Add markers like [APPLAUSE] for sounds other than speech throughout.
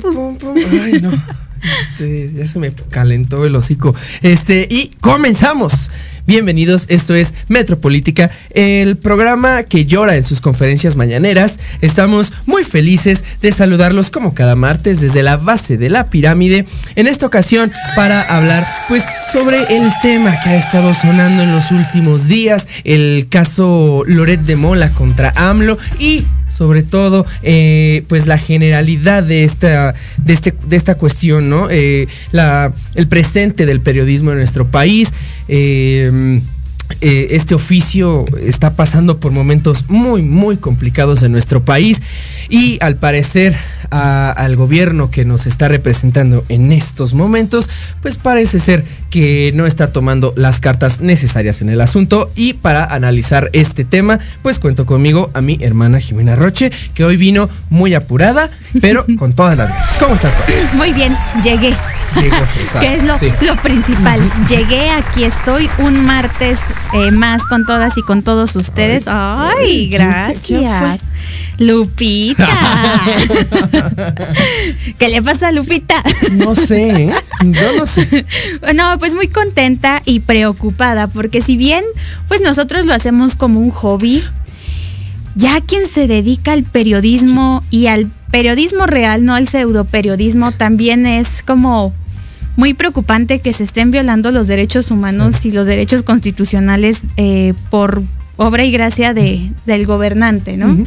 pum, pum. Ay, no. Este, ya se me calentó el hocico. Este, y comenzamos. Bienvenidos, esto es Metropolítica, el programa que llora en sus conferencias mañaneras. Estamos muy felices de saludarlos como cada martes desde la base de la pirámide. En esta ocasión para hablar pues sobre el tema que ha estado sonando en los últimos días, el caso Loret de Mola contra AMLO y sobre todo eh, pues la generalidad de esta de este de esta cuestión no Eh, el presente del periodismo en nuestro país eh, eh, este oficio está pasando por momentos muy muy complicados en nuestro país y al parecer a- al gobierno que nos está representando en estos momentos pues parece ser que no está tomando las cartas necesarias en el asunto y para analizar este tema pues cuento conmigo a mi hermana Jimena Roche que hoy vino muy apurada pero [LAUGHS] con todas las ganas. ¿Cómo estás? Pati? Muy bien, llegué. [LAUGHS] Exacto, que es lo, sí. lo principal. Llegué, aquí estoy un martes eh, más con todas y con todos ustedes. Ay, Ay, ¿quién- gracias. fue? Lupita. ¿Qué le pasa a Lupita? No sé, ¿eh? Yo no sé. No, pues muy contenta y preocupada, porque si bien pues nosotros lo hacemos como un hobby, ya quien se dedica al periodismo y al periodismo real, no al pseudo periodismo, también es como muy preocupante que se estén violando los derechos humanos y los derechos constitucionales eh, por obra y gracia de, del gobernante, ¿no?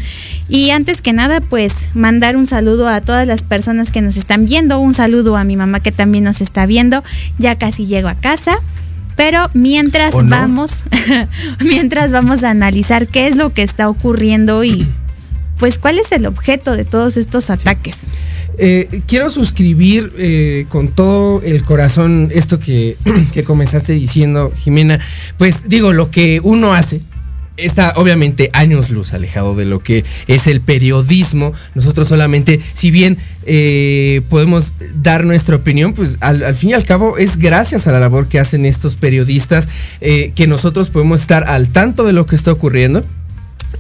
Y antes que nada, pues mandar un saludo a todas las personas que nos están viendo, un saludo a mi mamá que también nos está viendo, ya casi llego a casa. Pero mientras vamos, [LAUGHS] mientras vamos a analizar qué es lo que está ocurriendo y pues cuál es el objeto de todos estos ataques. Eh, quiero suscribir eh, con todo el corazón esto que, [CLEARS THROAT] que comenzaste diciendo, Jimena. Pues digo, lo que uno hace está obviamente años luz alejado de lo que es el periodismo. Nosotros solamente, si bien eh, podemos dar nuestra opinión, pues al, fin y al cabo es gracias a la labor que hacen estos periodistas eh, que nosotros podemos estar al tanto de lo que está ocurriendo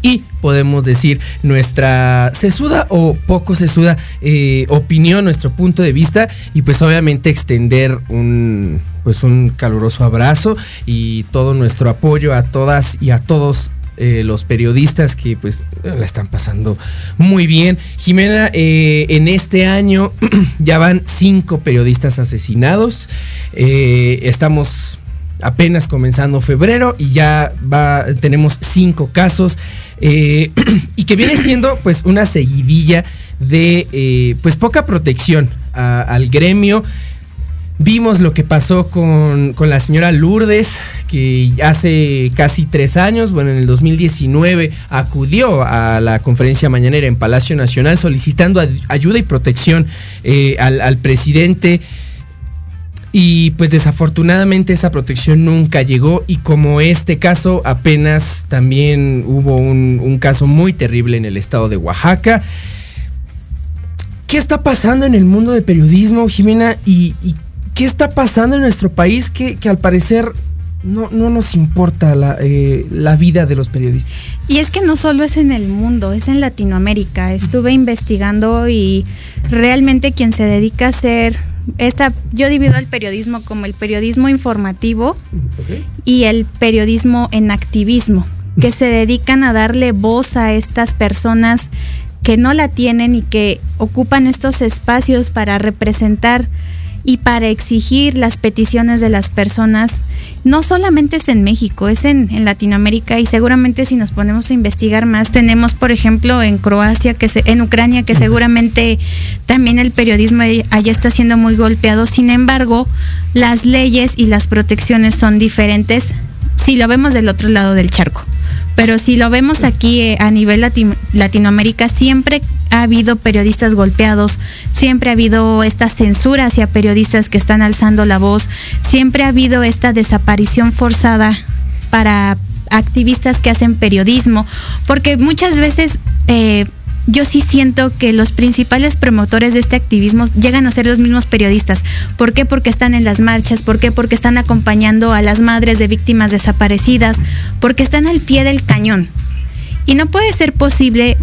y podemos decir nuestra sesuda o poco sesuda eh, opinión, nuestro punto de vista y pues obviamente extender un pues un caluroso abrazo y todo nuestro apoyo a todas y a todos eh, los periodistas que pues la están pasando muy bien. Jimena, eh, en este año [CLEARS THROAT] ya van cinco periodistas asesinados. Eh, estamos apenas comenzando febrero y ya va, tenemos cinco casos. [CLEARS THROAT] y que viene siendo pues una seguidilla de pues poca protección al gremio. Vimos lo que pasó con, con la señora Lourdes, que hace casi tres años, bueno, en el 2019, acudió a la conferencia mañanera en Palacio Nacional solicitando ay- ayuda y protección eh, al, al presidente. Y pues desafortunadamente esa protección nunca llegó y como este caso apenas también hubo un, un caso muy terrible en el estado de Oaxaca. ¿Qué está pasando en el mundo del periodismo, Jimena? ¿Y, y qué está pasando en nuestro país que, que al parecer no, no nos importa la, eh, la vida de los periodistas? Y es que no solo es en el mundo, es en Latinoamérica. Estuve investigando y realmente quien se dedica a hacer esta, yo divido el periodismo como el periodismo informativo y el periodismo en activismo, que se dedican a darle voz a estas personas que no la tienen y que ocupan estos espacios para representar y para exigir las peticiones de las personas. No solamente es en México, es en, en Latinoamérica y seguramente si nos ponemos a investigar más, tenemos por ejemplo en Croacia, que se, en Ucrania, que seguramente también el periodismo allá está siendo muy golpeado. Sin embargo, las leyes y las protecciones son diferentes si lo vemos del otro lado del charco. Pero si lo vemos aquí eh, a nivel lati- Latinoamérica, siempre ha habido periodistas golpeados, siempre ha habido esta censura hacia periodistas que están alzando la voz, siempre ha habido esta desaparición forzada para activistas que hacen periodismo, porque muchas veces eh, yo sí siento que los principales promotores de este activismo llegan a ser los mismos periodistas. ¿Por qué? Porque están en las marchas, ¿por qué? Porque están acompañando a las madres de víctimas desaparecidas, porque están al pie del cañón. Y no puede ser posible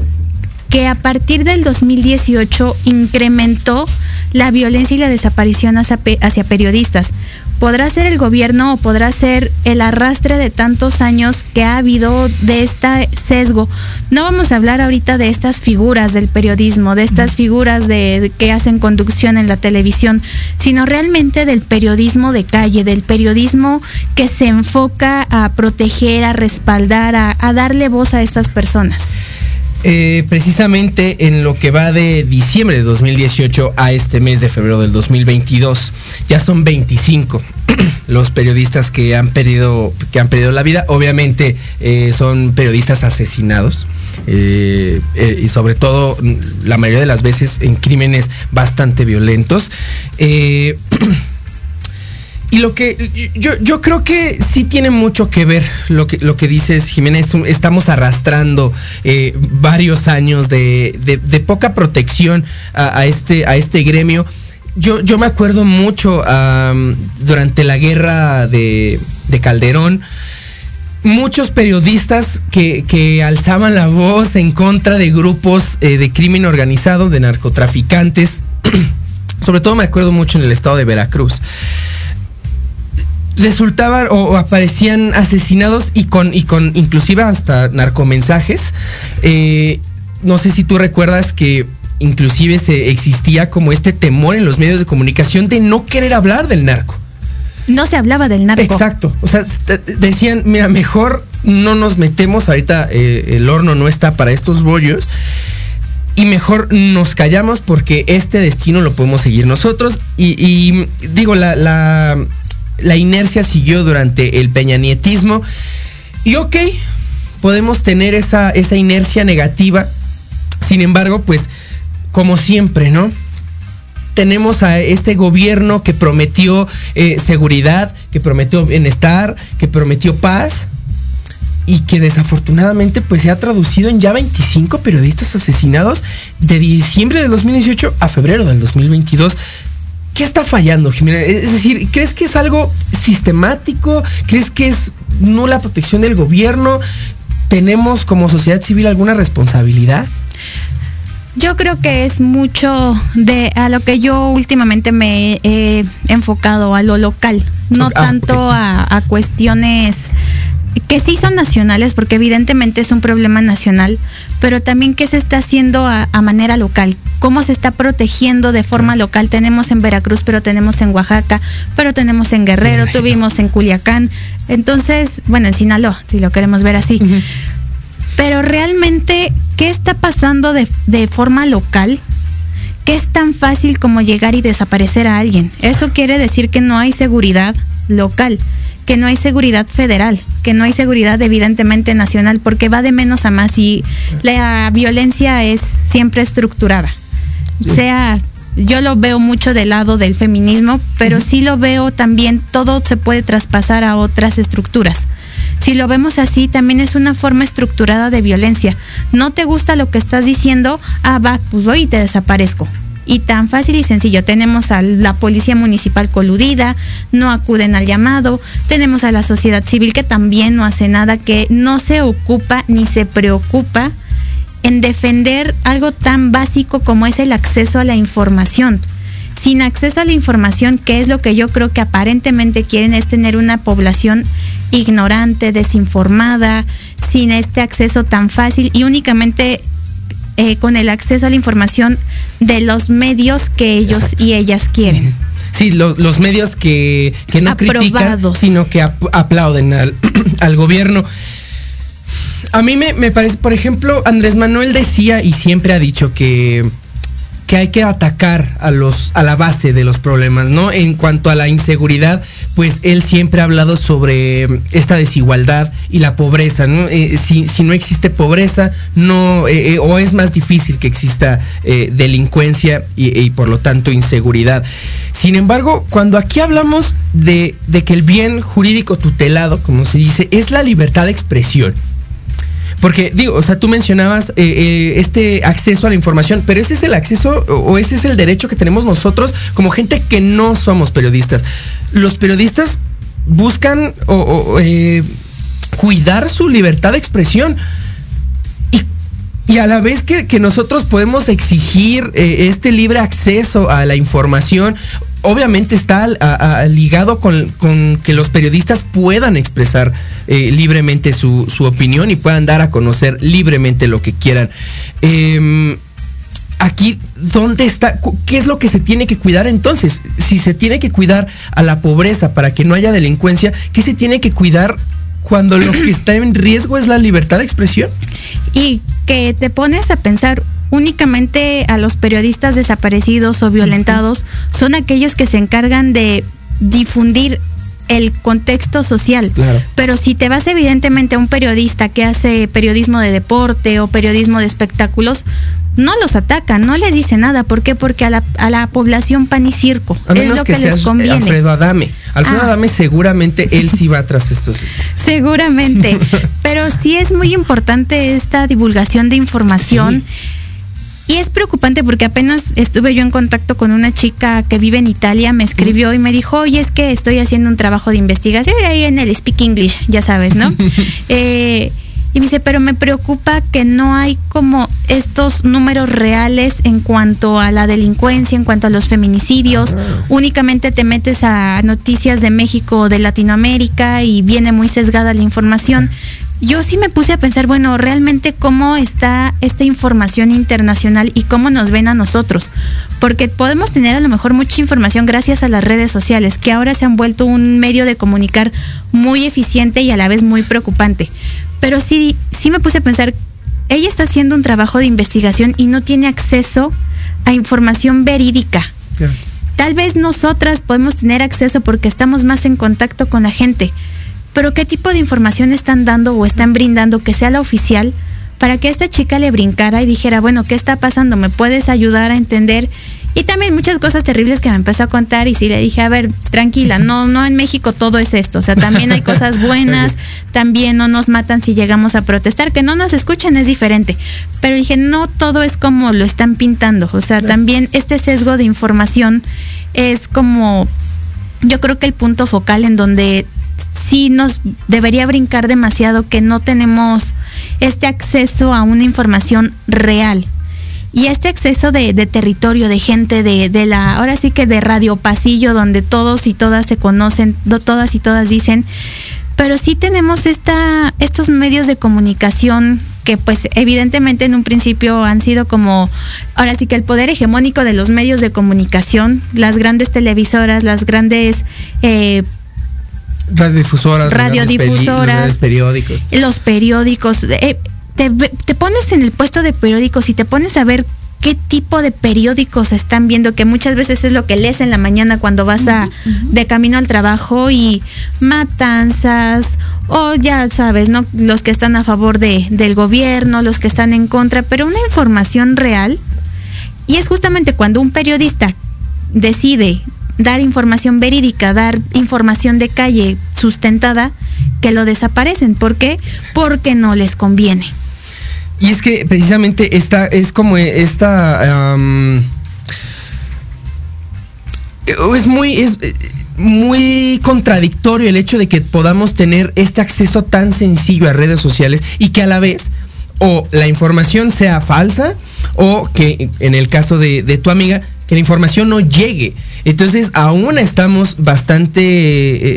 que a partir del 2018 incrementó la violencia y la desaparición hacia, hacia periodistas. Podrá ser el gobierno o podrá ser el arrastre de tantos años que ha habido de este sesgo. No vamos a hablar ahorita de estas figuras del periodismo, de estas figuras de, de que hacen conducción en la televisión, sino realmente del periodismo de calle, del periodismo que se enfoca a proteger, a respaldar, a, a darle voz a estas personas. Eh, precisamente en lo que va de diciembre de 2018 a este mes de febrero del 2022, ya son 25 [CLEARS THROAT] los periodistas que han perdido, que han perdido la vida. Obviamente eh, son periodistas asesinados. eh, eh, y sobre todo mm, la mayoría de las veces en crímenes bastante violentos. [CLEARS THROAT] Y lo que yo, creo que sí tiene mucho que ver lo que, lo que dices, Jiménez. Estamos arrastrando eh, varios años de, de- poca protección a, este, a este gremio. Yo, yo me acuerdo mucho durante la guerra de, de Calderón, muchos periodistas que, que alzaban la voz en contra de grupos eh, de crimen organizado, de narcotraficantes. [CLEARS THROAT] Sobre todo me acuerdo mucho en el estado de Veracruz resultaban o, aparecían asesinados y con, y con inclusive hasta narcomensajes. Eh, no sé si tú recuerdas que inclusive se existía como este temor en los medios de comunicación de no querer hablar del narco. No se hablaba del narco. Exacto. O sea, decían, mira, mejor no nos metemos, ahorita eh, el horno no está para estos bollos. Y mejor nos callamos porque este destino lo podemos seguir nosotros. Y, y, digo, la, la, la inercia siguió durante el peñanietismo. Y ok, podemos tener esa, esa inercia negativa. Sin embargo, pues, como siempre, ¿no? tenemos a este gobierno que prometió eh, seguridad, que prometió bienestar, que prometió paz y que desafortunadamente pues se ha traducido en ya 25 periodistas asesinados de diciembre del 2018 a febrero del 2022. ¿Qué está fallando, Jimena? Es decir, ¿crees que es algo sistemático? ¿Crees que es nula protección del gobierno? ¿Tenemos como sociedad civil alguna responsabilidad? Yo creo que es mucho de a lo que yo últimamente me he enfocado a lo local, no ah, tanto a cuestiones que sí son nacionales, porque evidentemente es un problema nacional, pero también qué se está haciendo a, a manera local, cómo se está protegiendo de forma local. Tenemos en Veracruz, pero tenemos en Oaxaca, pero tenemos en Guerrero, tuvimos en Culiacán, entonces, bueno, en Sinaloa, si lo queremos ver así. Pero realmente, ¿qué está pasando de, de forma local? que es tan fácil como llegar y desaparecer a alguien. Eso quiere decir que no hay seguridad local, que no hay seguridad federal, que no hay seguridad evidentemente nacional, porque va de menos a más y la violencia es siempre estructurada. Sea, yo lo veo mucho del lado del feminismo, pero sí lo veo también, todo se puede traspasar a otras estructuras. Si lo vemos así, también es una forma estructurada de violencia. No te gusta lo que estás diciendo, ah, va, pues voy y te desaparezco. Y tan fácil y sencillo. Tenemos a la policía municipal coludida, no acuden al llamado. Tenemos a la sociedad civil que también no hace nada, que no se ocupa ni se preocupa en defender algo tan básico como es el acceso a la información. Sin acceso a la información, que es lo que yo creo que aparentemente quieren, es tener una población ignorante, desinformada, sin este acceso tan fácil y únicamente eh, con el acceso a la información de los medios que ellos y ellas quieren. Sí, lo- los medios que, que no critican, sino que ap- aplauden al, [CLEARS THROAT] al gobierno. A mí me, me parece, por ejemplo, Andrés Manuel decía y siempre ha dicho que, que hay que atacar a los a la base de los problemas, ¿no? En cuanto a la inseguridad, pues él siempre ha hablado sobre esta desigualdad y la pobreza, ¿no? Eh, si, si no existe pobreza, no eh, eh, o es más difícil que exista delincuencia y, y por lo tanto inseguridad. Sin embargo, cuando aquí hablamos de, de que el bien jurídico tutelado, como se dice, es la libertad de expresión. Porque digo, o sea, tú mencionabas eh, eh, este acceso a la información, pero ese es el acceso o ese es el derecho que tenemos nosotros como gente que no somos periodistas. Los periodistas buscan eh, cuidar su libertad de expresión. Y, a la vez que, que nosotros podemos exigir este libre acceso a la información, obviamente está ligado con, que los periodistas puedan expresar eh, libremente su, opinión y puedan dar a conocer libremente lo que quieran. Em, aquí, ¿dónde está? ¿Qué es lo que se tiene que cuidar entonces? Si se tiene que cuidar a la pobreza para que no haya delincuencia, ¿qué se tiene que cuidar cuando lo que está en riesgo es la libertad de expresión? Y que te pones a pensar únicamente a los periodistas desaparecidos o violentados son aquellos que se encargan de difundir el contexto social. Claro. Pero si te vas evidentemente a un periodista que hace periodismo de deporte o periodismo de espectáculos, no los atacan, no les dice nada. ¿Por qué? Porque a la, a la población pan y circo. A es menos lo que, que, les conviene. Alfredo Adame. Alfredo Ah. Adame seguramente él sí va tras estos. este. [LAUGHS] Seguramente, [LAUGHS] pero sí es muy importante esta divulgación de información. Y es preocupante porque apenas estuve yo en contacto con una chica que vive en Italia, me escribió y me dijo, oye, es que estoy haciendo un trabajo de investigación ahí en el Speak English, ya sabes, ¿no? [LAUGHS] Eh, y me dice, pero me preocupa que no hay como estos números reales en cuanto a la delincuencia, en cuanto a los feminicidios. Únicamente te metes a noticias de México o de Latinoamérica y viene muy sesgada la información. Yo sí me puse a pensar, bueno, realmente cómo está esta información internacional y cómo nos ven a nosotros. Porque podemos tener a lo mejor mucha información gracias a las redes sociales, que ahora se han vuelto un medio de comunicar muy eficiente y a la vez muy preocupante. Pero sí, sí me puse a pensar, ella está haciendo un trabajo de investigación y no tiene acceso a información verídica. Tal vez nosotras podemos tener acceso porque estamos más en contacto con la gente, pero ¿qué tipo de información están dando o están brindando que sea la oficial para que esta chica le brincara y dijera, bueno, ¿qué está pasando? ¿Me puedes ayudar a entender? Y también muchas cosas terribles que me empezó a contar y sí le dije, a ver, tranquila, no, no en México todo es esto, o sea, también hay cosas [LAUGHS] buenas, también no nos matan si llegamos a protestar, que no nos escuchen es diferente, pero dije, no todo es como lo están pintando, o sea, también este sesgo de información es como, yo creo que el punto focal en donde sí nos debería brincar demasiado que no tenemos este acceso a una información real. Y este acceso de, territorio, de gente, de, de la, ahora sí que de radio pasillo, donde todos y todas se conocen, todas y todas dicen, pero sí tenemos esta, estos medios de comunicación que pues evidentemente en un principio han sido como, ahora sí que el poder hegemónico de los medios de comunicación, las grandes televisoras, las grandes eh, Radiodifusoras. Radiodifusoras. Los periódicos. los periódicos. eh, te, ve- te pones en el puesto de periódicos y te pones a ver qué tipo de periódicos están viendo, que muchas veces es lo que lees en la mañana cuando vas a, de camino al trabajo y matanzas, o ya sabes, ¿no? Los que están a favor de, del gobierno, los que están en contra, pero una información real. Y es justamente cuando un periodista decide dar información verídica, dar información de calle sustentada, que lo desaparecen. ¿Por qué? Porque no les conviene. Y es que precisamente esta es como esta. am, es muy. Es, eh, muy contradictorio el hecho de que podamos tener este acceso tan sencillo a redes sociales y que a la vez o la información sea falsa o que en el caso de, de tu amiga que la información no llegue. Entonces aún estamos bastante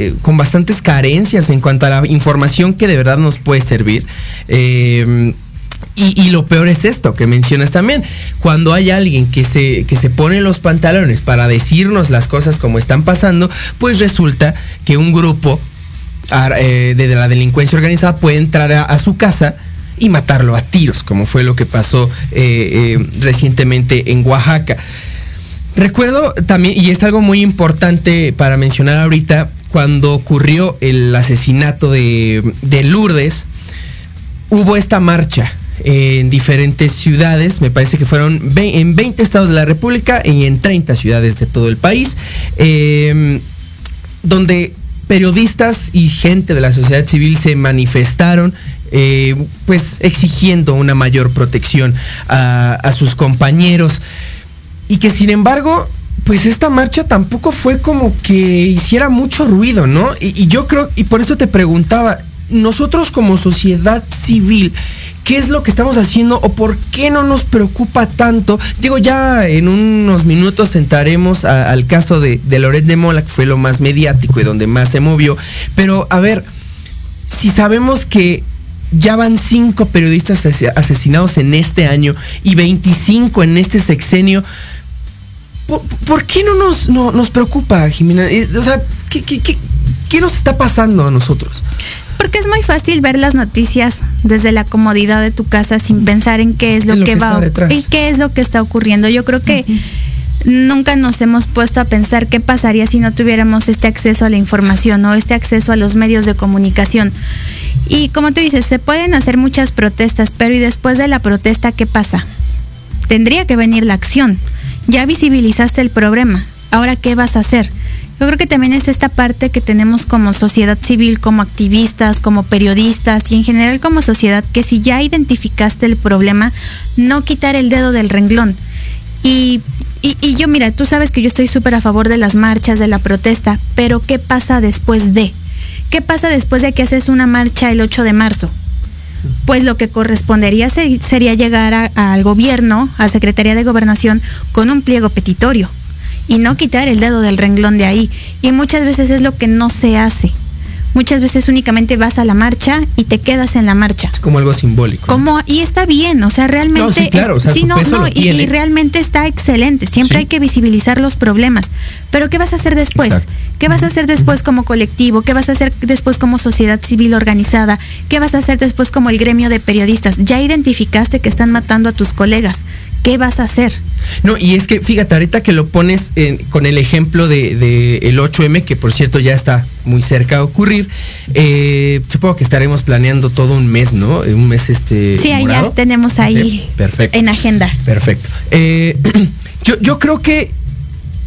eh, con bastantes carencias en cuanto a la información que de verdad nos puede servir. Eh, y, lo peor es esto que mencionas también. Cuando hay alguien que se, que se pone los pantalones para decirnos las cosas como están pasando, pues resulta que un grupo eh, de la delincuencia organizada puede entrar a, su casa y matarlo a tiros, como fue lo que pasó recientemente en Oaxaca. Recuerdo también, y es algo muy importante para mencionar ahorita, cuando ocurrió el asesinato de, de Lourdes, hubo esta marcha en diferentes ciudades, me parece que fueron en 20 estados de la República y en 30 ciudades de todo el país, eh, donde periodistas y gente de la sociedad civil se manifestaron, eh, pues exigiendo una mayor protección a sus compañeros y que sin embargo pues esta marcha tampoco fue como que hiciera mucho ruido, ¿no? Y, yo creo, y por eso te preguntaba, nosotros como sociedad civil, ¿qué es lo que estamos haciendo o por qué no nos preocupa tanto? Digo, ya en unos minutos entraremos al caso de, de Loret de Mola, que fue lo más mediático y donde más se movió, pero a ver, si sabemos que ya van cinco periodistas ase- asesinados en este año y 25 en este sexenio, ¿por, por qué no nos, no- nos preocupa, Jimena? Eh, O sea, ¿qué, qué, qué- qué nos está pasando a nosotros? Porque es muy fácil ver las noticias desde la comodidad de tu casa sin pensar en qué es lo, lo que, que va y qué es lo que está ocurriendo. Yo creo que nunca nos hemos puesto a pensar qué pasaría si no tuviéramos este acceso a la información o este acceso a los medios de comunicación. Y como tú dices, se pueden hacer muchas protestas, pero ¿y después de la protesta qué pasa? Tendría que venir la acción. Ya visibilizaste el problema. Ahora, ¿qué vas a hacer? Yo creo que también es esta parte que tenemos como sociedad civil, como activistas, como periodistas y en general como sociedad, que si ya identificaste el problema, no quitar el dedo del renglón. Y, y, yo, mira, tú sabes que yo estoy súper a favor de las marchas, de la protesta, pero ¿qué pasa después de? ¿Qué pasa después de que haces una marcha el 8 de marzo? Pues lo que correspondería se- sería llegar a- al gobierno, a Secretaría de Gobernación, con un pliego petitorio y no quitar el dedo del renglón de ahí. Y muchas veces es lo que no se hace. Muchas veces únicamente vas a la marcha y te quedas en la marcha. Es como algo simbólico. Como, y está bien, o sea, realmente. No, sí, claro, o sea, sí, su no, no, y- realmente está excelente. Siempre Sí. hay que visibilizar los problemas. Pero ¿qué vas a hacer después? Exacto. ¿Qué vas a hacer después como colectivo? ¿Qué vas a hacer después como sociedad civil organizada? ¿Qué vas a hacer después como el gremio de periodistas? Ya identificaste que están matando a tus colegas. ¿Qué vas a hacer? No, y es que fíjate, ahorita que lo pones en- con el ejemplo de, de el 8M, que por cierto ya está muy cerca de ocurrir, eh, supongo que estaremos planeando todo un mes, ¿no? Un mes este. Sí, ahí ya morado. tenemos ahí Perfecto. en agenda. Perfecto. Eh, [CLEARS THROAT] yo, yo creo que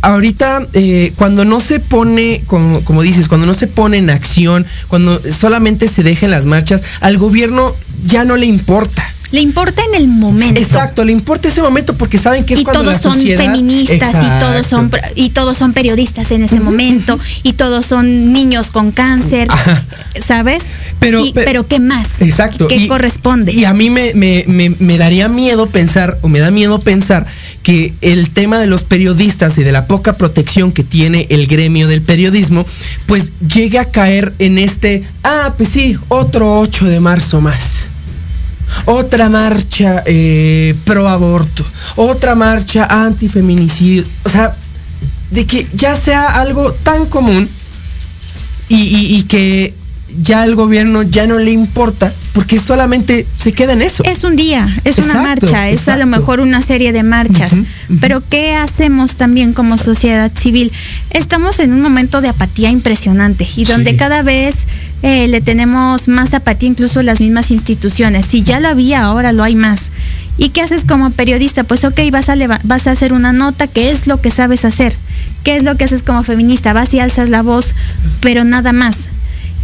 ahorita eh, cuando no se pone, como, como dices, cuando no se pone en acción, cuando solamente se deja en las marchas, al gobierno ya no le importa. Le importa en el momento. Exacto, le importa ese momento porque saben que es y cuando todos la son sociedad- feministas y todos son y todos son periodistas en ese momento y todos son niños con cáncer, Ajá. ¿sabes? Pero- Y- pero qué más? Exacto. ¿Qué y- corresponde? Y a mí me, me- me- me daría miedo pensar, o me da miedo pensar, que el tema de los periodistas y de la poca protección que tiene el gremio del periodismo, pues llegue a caer en este, ah, pues sí, otro 8 de marzo más. Otra marcha eh, pro aborto, otra marcha antifeminicidio. O sea, de que ya sea algo tan común y, y- y que ya al gobierno ya no le importa porque solamente se queda en eso. Es un día, es una marcha, es a lo mejor una serie de marchas. Pero ¿qué hacemos también como sociedad civil? Estamos en un momento de apatía impresionante y donde Sí. cada vez eh, le tenemos más apatía incluso las mismas instituciones. Si ya lo había, ahora lo hay más. ¿Y qué haces como periodista? Pues ok, vas a, vas a hacer una nota, ¿qué es lo que sabes hacer? ¿Qué es lo que haces como feminista? Vas y alzas la voz, pero nada más.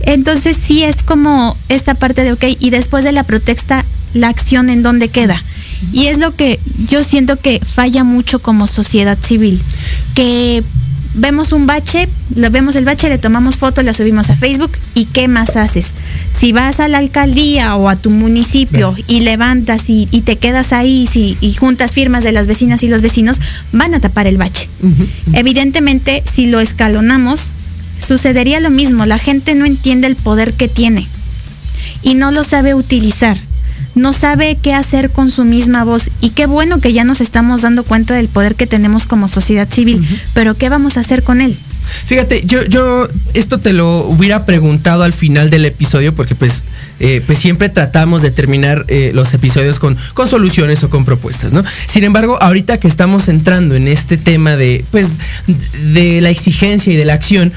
Entonces sí es como esta parte de, ok, y después de la protesta, la acción en dónde queda. Y es lo que yo siento que falla mucho como sociedad civil, que vemos un bache, lo vemos el bache, le tomamos foto, la subimos a Facebook y ¿qué más haces? Si vas a la alcaldía o a tu municipio y levantas y, y te quedas ahí si- y juntas firmas de las vecinas y los vecinos, van a tapar el bache. Evidentemente, si lo escalonamos, sucedería lo mismo. La gente no entiende el poder que tiene y no lo sabe utilizar. No sabe qué hacer con su misma voz. Y qué bueno que ya nos estamos dando cuenta del poder que tenemos como sociedad civil. Pero ¿qué vamos a hacer con él? Fíjate, yo, yo esto te lo hubiera preguntado al final del episodio porque pues, eh, pues siempre tratamos de terminar eh, los episodios con, con soluciones o con propuestas, ¿no? Sin embargo, ahorita que estamos entrando en este tema de, pues, de la exigencia y de la acción,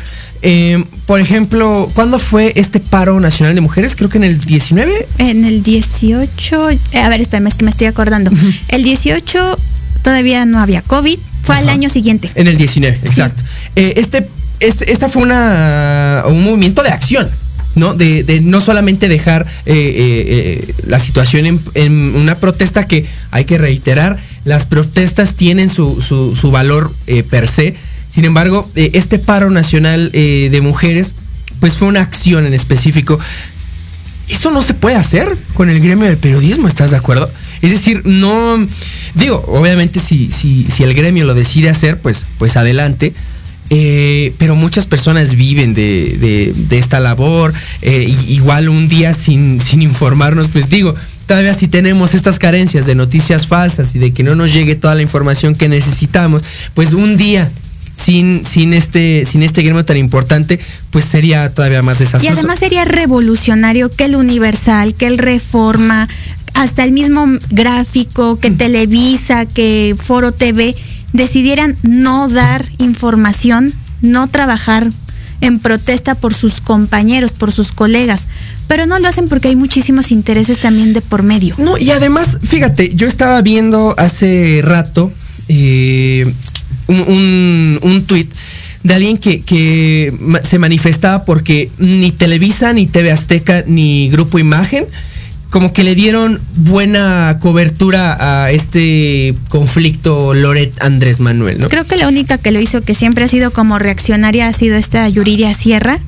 eh, por ejemplo, ¿cuándo fue este paro nacional de mujeres? Creo que en el 19. En el 18, eh, a ver, espérame, es que me estoy acordando. El 18 todavía no había COVID, fue al año siguiente. En el 19, exacto. Eh, este, este- esta fue una, un movimiento de acción. ¿no? De, de no solamente dejar eh, eh, eh, la situación en, en una protesta que hay que reiterar, las protestas tienen su, su- su valor per se. Sin embargo, eh, este paro nacional eh, de mujeres, pues fue una acción en específico. Eso no se puede hacer con el gremio del periodismo, ¿estás de acuerdo? Es decir, no. Digo, obviamente si, si, si el gremio lo decide hacer, pues, pues adelante. Eh, pero muchas personas viven de, de- de esta labor. igual un día sin, sin informarnos, pues digo, todavía si tenemos estas carencias de noticias falsas y de que no nos llegue toda la información que necesitamos, pues un día sin, sin, este, sin este gremio tan importante, pues sería todavía más Y desastroso. además sería revolucionario que el Universal, que el Reforma, hasta el mismo gráfico, que Televisa, que Foro TV decidieran no dar información, no trabajar en protesta por sus compañeros, por sus colegas. Pero no lo hacen porque hay muchísimos intereses también de por medio. No, y además, fíjate, yo estaba viendo hace rato eh, un, un, un tuit de alguien que, que se manifestaba porque ni Televisa, ni TV Azteca, ni Grupo Imagen, como que le dieron buena cobertura a este conflicto Loret Andrés Manuel, ¿no? Creo que la única que lo hizo, que siempre ha sido como reaccionaria, ha sido esta Yuriria Sierra,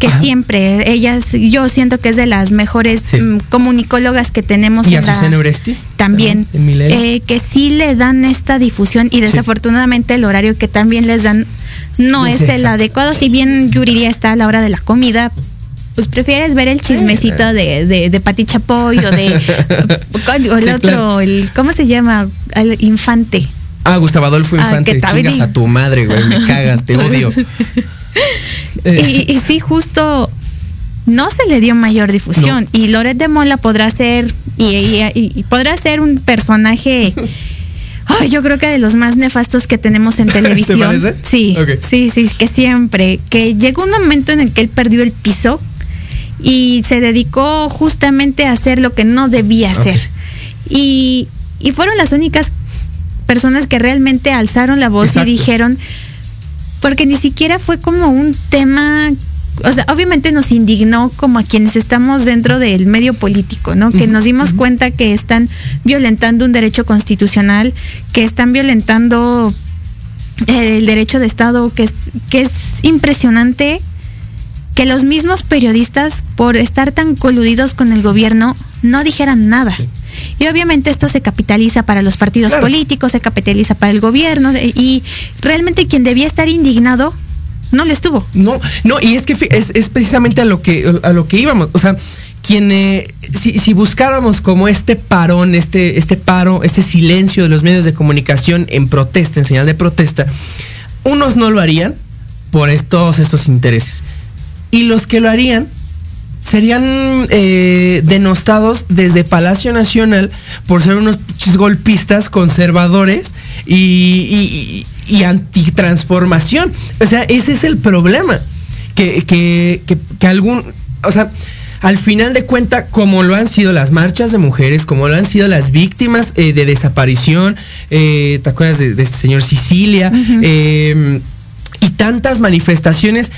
que Ajá. siempre, ella es- yo siento que es de las mejores Sí. mm, comunicólogas que tenemos Y en la- Azucena Oresti. también, En eh, que sí le dan esta difusión y desafortunadamente el horario que también les dan no Sí, es el exacto. adecuado. Si bien Yuriria está a la hora de la comida, pues prefieres ver el chismecito de, de, de Pati Chapoy o de [LAUGHS] o el Sí, otro, claro. el, ¿cómo se llama? El infante. Ah, Gustavo Adolfo Ah, Infante, que también- chingas a tu madre, güey, me cagas, te [LAUGHS] odio. [LAUGHS] Eh, Y, y sí, justo no se le dio mayor difusión. Y Loret de Mola podrá ser, y, y- y- y podrá ser un personaje, yo creo que de los más nefastos que tenemos en [LAUGHS] televisión. parece? Sí, sí, sí, que siempre, que llegó un momento en el que él perdió el piso y se dedicó justamente a hacer lo que no debía hacer. Y, y fueron las únicas personas que realmente alzaron la voz Exacto. y dijeron, porque ni siquiera fue como un tema, o sea, obviamente nos indignó como a quienes estamos dentro del medio político, ¿no? Que nos dimos cuenta que están violentando un derecho constitucional, que están violentando eh, el derecho de Estado, que es, que es impresionante que los mismos periodistas, por estar tan coludidos con el gobierno, no dijeran nada. Y obviamente esto se capitaliza para los partidos Claro. políticos, se capitaliza para el gobierno, y realmente quien debía estar indignado no lo estuvo. No, no, y es que es, es precisamente a lo que a lo que íbamos. O sea, quien eh, si, si buscáramos como este parón, este, este paro, este silencio de los medios de comunicación en protesta, en señal de protesta, unos no lo harían por todos estos intereses. Y los que lo harían, serían eh, denostados desde Palacio Nacional por ser unos golpistas conservadores y, y, y- antitransformación. O sea, ese es el problema. Que, que, que, que algún. O sea. Al final de cuenta, como lo han sido las marchas de mujeres, como lo han sido las víctimas eh, de desaparición, eh, ¿te acuerdas de, de este señor Sicilia? Eh, y tantas manifestaciones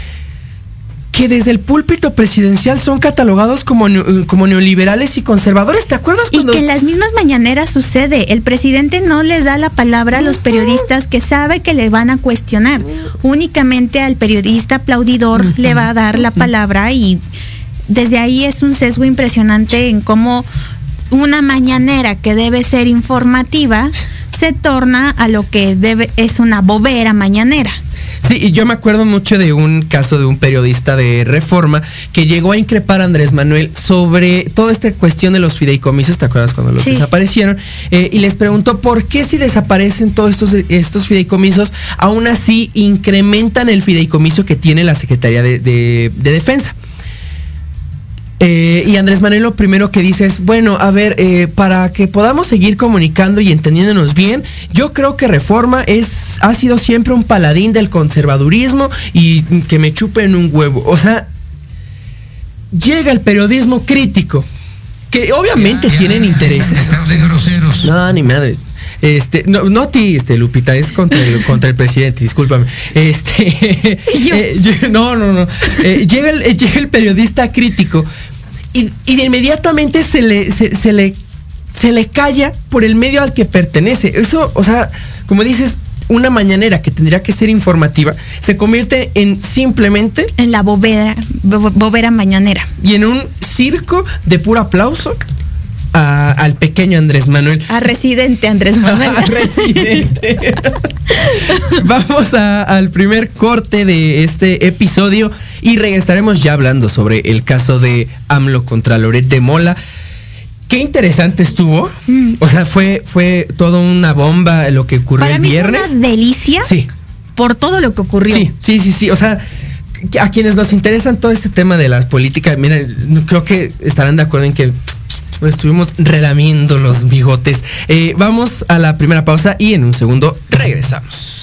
que desde el púlpito presidencial son catalogados como, neo- como neoliberales y conservadores. ¿Te acuerdas Y que en las mismas mañaneras sucede. El presidente no les da la palabra a los periodistas que sabe que le van a cuestionar. Únicamente al periodista aplaudidor le va a dar la palabra y desde ahí es un sesgo impresionante en cómo una mañanera que debe ser informativa se torna a lo que debe es una bobera mañanera. Sí, y yo me acuerdo mucho de un caso de un periodista de Reforma que llegó a increpar a Andrés Manuel sobre toda esta cuestión de los fideicomisos, ¿te acuerdas cuando los Sí. desaparecieron? Eh, y les preguntó por qué si desaparecen todos estos, estos fideicomisos, aún así incrementan el fideicomiso que tiene la Secretaría de, de- de Defensa. Eh, y Andrés Manuel lo primero que dice es, bueno, a ver, eh, para que podamos seguir comunicando y entendiéndonos bien, yo creo que Reforma es, ha sido siempre un paladín del conservadurismo y que me chupen un huevo. O sea, llega el periodismo crítico, que obviamente tienen [LAUGHS] de groseros. No, ni madres. Este, no, no a ti, este, Lupita, es contra el, contra el presidente, discúlpame. Este, [LAUGHS] Yo. eh, yo- no, no, no. Eh, llega, el, eh, llega el periodista crítico y, y de inmediatamente se le, se, se le, se le calla por el medio al que pertenece. Eso, o sea, como dices, una mañanera que tendría que ser informativa, se convierte en simplemente En la bobera, bo- bobera mañanera. y en un circo de puro aplauso a- al pequeño Andrés Manuel. A residente Andrés Manuel. [LAUGHS] Residente. [LAUGHS] Vamos a- al primer corte de este episodio y regresaremos ya hablando sobre el caso de AMLO contra Loret de Mola. Qué interesante estuvo. O sea, fue, fue toda una bomba lo que ocurrió Para el mí fue viernes. una delicia Sí. por todo lo que ocurrió. Sí, sí, sí, sí. O sea, a quienes nos interesan todo este tema de las políticas, mira, no- creo que estarán de acuerdo en que estuvimos relamiendo los bigotes. Eh, vamos a la primera pausa y en un segundo regresamos.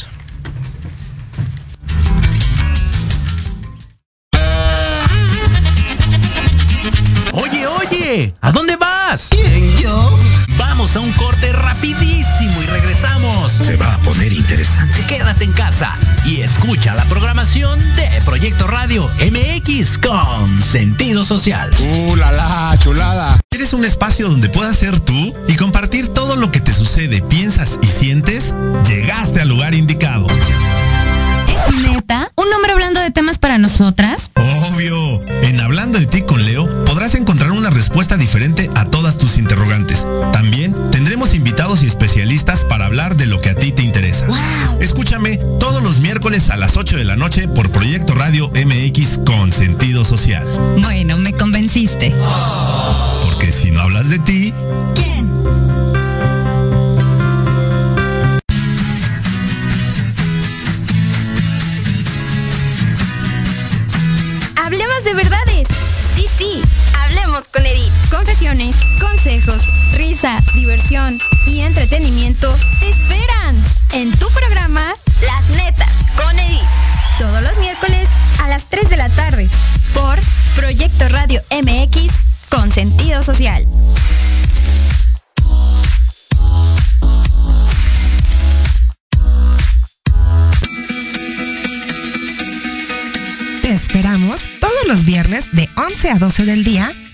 ¿A dónde vas? ¿Quién, yo? Vamos a un corte rapidísimo y regresamos. Se va a poner interesante. Quédate en casa y escucha la programación de Proyecto Radio MX con sentido social. ¡Uh, la, la, chulada! ¿Quieres un espacio donde puedas ser tú y compartir todo lo que te sucede, piensas y sientes? Llegaste al lugar indicado. ¿Es neta? ¿Un hombre hablando de temas para nosotras? Obvio. En Hablando de ti con Leo podrás encontrar respuesta diferente a todas tus interrogantes. También tendremos invitados y especialistas para hablar de lo que a ti te interesa. Escúchame todos los miércoles a las 8 de la noche por Proyecto Radio MX con sentido social. Bueno, me convenciste. Porque si no hablas de ti, ¿Quién? Hablemos de verdades. Con Edith. Confesiones, consejos, risa, diversión y entretenimiento te esperan en tu programa Las Netas con Edith. Todos los miércoles a las 3 de la tarde por Proyecto Radio MX con sentido social. Te esperamos todos los viernes de 11 a 12 del día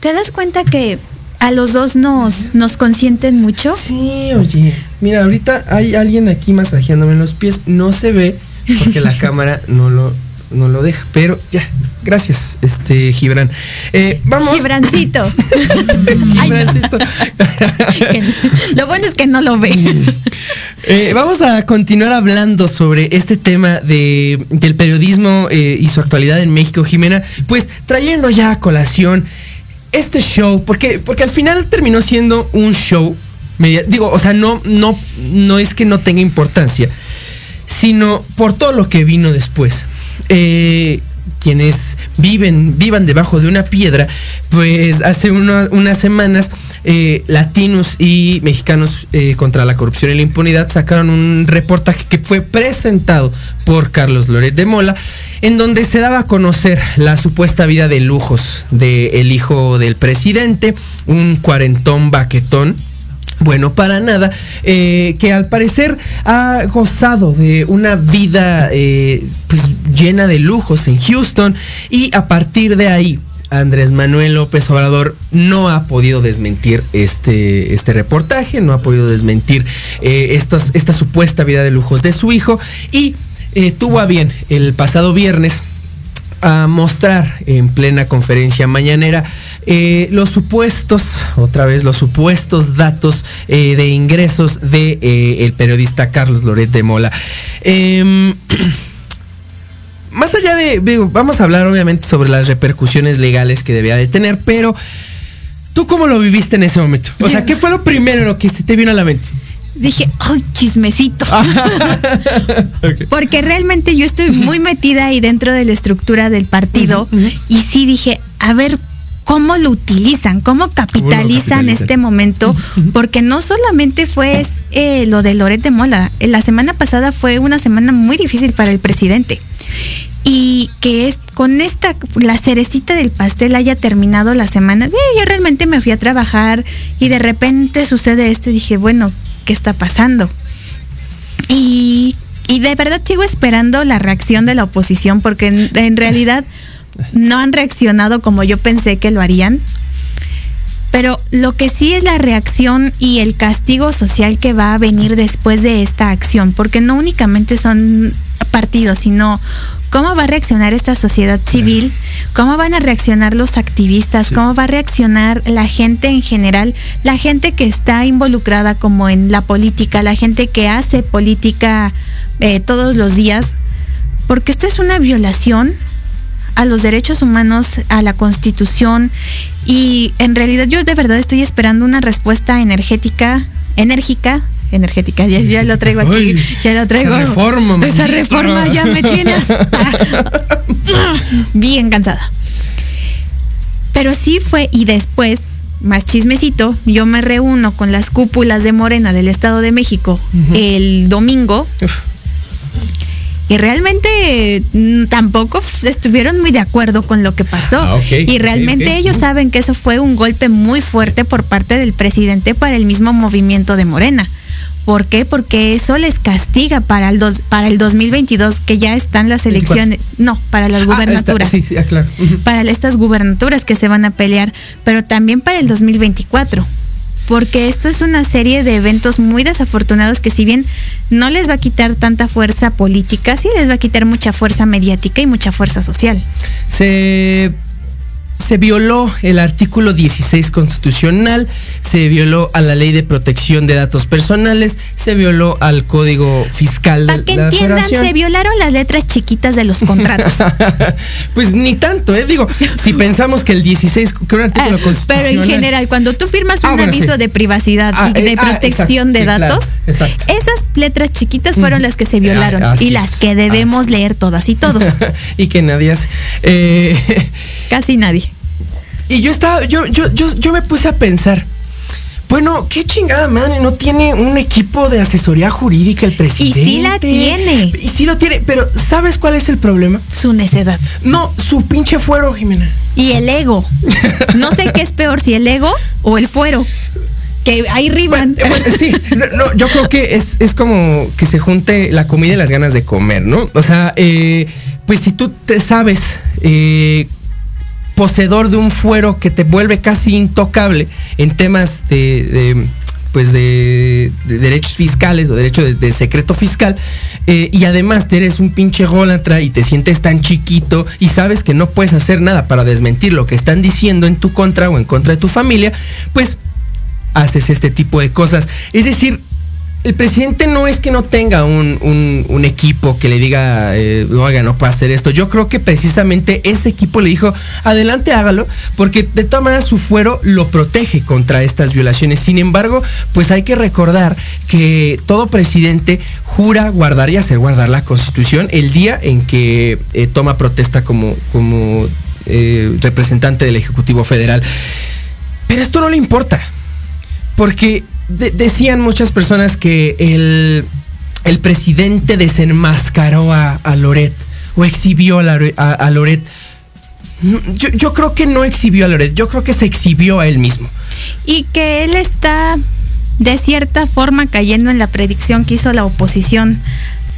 ¿Te das cuenta que a los dos nos, nos consienten mucho? Sí, oye. Mira, ahorita hay alguien aquí masajeándome los pies. No se ve porque la [LAUGHS] cámara no lo, no lo deja. Pero ya, gracias, este Gibran. Eh, vamos. Gibrancito. [LAUGHS] Ay, [LAUGHS] no. Gibrancito. Lo bueno es que no lo ve. Eh, vamos a continuar hablando sobre este tema de, del periodismo eh, y su actualidad en México, Jimena. Pues trayendo ya a colación este show, porque, porque al final terminó siendo un show. media- digo, o sea, no, no, no es que no tenga importancia, sino por todo lo que vino después. Eh, quienes viven, vivan debajo de una piedra, pues hace unas semanas eh, latinos y mexicanos eh, contra la corrupción y la impunidad sacaron un reportaje que fue presentado por Carlos Loret de Mola, en donde se daba a conocer la supuesta vida de lujos del hijo del presidente, un cuarentón baquetón, bueno, para nada, eh, que al parecer ha gozado de una vida eh, pues, llena de lujos en Houston y a partir de ahí Andrés Manuel López Obrador no ha podido desmentir este, este reportaje, no ha podido desmentir eh, esta supuesta vida de lujos de su hijo y eh, tuvo a bien el pasado viernes a mostrar en plena conferencia mañanera eh, los supuestos, otra vez, los supuestos datos eh, de ingresos de eh, el periodista Carlos Loret de Mola. Em, [CLEARS THROAT] más allá de, digo, vamos a hablar obviamente sobre las repercusiones legales que debía de tener, pero ¿tú cómo lo viviste en ese momento? O sea, ¿qué fue lo primero que se te vino a la mente? Dije, ¡ay, chismecito! [LAUGHS] Porque realmente yo estoy muy metida ahí dentro de la estructura del partido y sí dije, a ver, ¿cómo lo utilizan? ¿Cómo capitalizan capitalizan? este momento? Porque no solamente fue eh, lo de Loret de Mola, eh, la semana pasada fue una semana muy difícil para el presidente. Y que es con esta, la cerecita del pastel haya terminado la semana. eh, Yo realmente me fui a trabajar y de repente sucede esto y dije, bueno, ¿qué está pasando? Y, y de verdad sigo esperando la reacción de la oposición porque en, en realidad no han reaccionado como yo pensé que lo harían. Pero lo que sí es la reacción y el castigo social que va a venir después de esta acción, porque no únicamente son partidos, sino cómo va a reaccionar esta sociedad civil, cómo van a reaccionar los activistas, cómo va a reaccionar la gente en general, la gente que está involucrada como en la política, la gente que hace política eh, todos los días, porque esto es una violación a los derechos humanos, a la constitución y en realidad yo de verdad estoy esperando una respuesta energética, enérgica, energética, ya, ya lo traigo aquí, Uy, ya lo traigo. esa reforma, [LAUGHS] Esa reforma ya me tiene hasta [LAUGHS] bien cansada. Pero sí fue y después más chismecito, yo me reúno con las cúpulas de Morena del Estado de México el domingo y realmente mm, tampoco estuvieron muy de acuerdo con lo que pasó. Ah, y realmente ellos saben que eso fue un golpe muy fuerte por parte del presidente para el mismo movimiento de Morena. ¿Por qué? Porque eso les castiga para el, dos- para el 2022, que ya están las 24. elecciones. No, para las Ah, gubernaturas. sí, sí. Para estas gubernaturas que se van a pelear, pero también para el 2024. Porque esto es una serie de eventos muy desafortunados que si bien no les va a quitar tanta fuerza política, sí les va a quitar mucha fuerza mediática y mucha fuerza social. se se violó el artículo 16 constitucional, se violó a la ley de protección de datos personales, se violó al código fiscal de Para que la entiendan, federación. se violaron las letras chiquitas de los contratos. [LAUGHS] pues ni tanto, ¿eh? Digo, si pensamos que el 16, que un artículo Ah, constitucional... Pero en general, cuando tú firmas Ah, un bueno, aviso sí. de privacidad Ah, y de eh, ah, protección exacto, de sí, claro, datos, exacto. esas letras chiquitas fueron las que se violaron Ah, así y las es, que debemos leer todas y todos. [LAUGHS] y que nadie hace. Eh, Casi nadie. Y yo estaba, yo, yo, yo, yo me puse a pensar. Bueno, qué chingada madre, no tiene un equipo de asesoría jurídica el presidente. sí la tiene. Y sí lo tiene, pero ¿sabes cuál es el problema? Su necedad. No, su pinche fuero, Jimena. Y el ego. No sé qué es peor, si el ego o el fuero. Que ahí riban. Bueno, sí, no, no, yo creo que es, es como que se junte la comida y las ganas de comer, ¿no? O sea, eh, pues si tú te sabes eh, poseedor de un fuero que te vuelve casi intocable en temas de, pues de, de derechos fiscales o derecho de, secreto fiscal eh, y además eres un pinche gólatra y te sientes tan chiquito y sabes que no puedes hacer nada para desmentir lo que están diciendo en tu contra o en contra de tu familia, pues haces este tipo de cosas. Es decir, el presidente no es que no tenga un, un- equipo que le diga, eh, no, oiga, no puede hacer esto. Yo creo que precisamente ese equipo le dijo, adelante hágalo, porque de todas maneras su fuero lo protege contra estas violaciones. Sin embargo, pues hay que recordar que todo presidente jura guardar y hacer guardar la constitución el día en que eh, toma protesta como, como eh, representante del Ejecutivo Federal. Pero esto no le importa. Porque de- decían muchas personas que el, el presidente desenmascaró a, a Loret o exhibió a, a- a Loret. Yo, yo creo que no exhibió a Loret, yo creo que se exhibió a él mismo. Y que él está de cierta forma cayendo en la predicción que hizo la oposición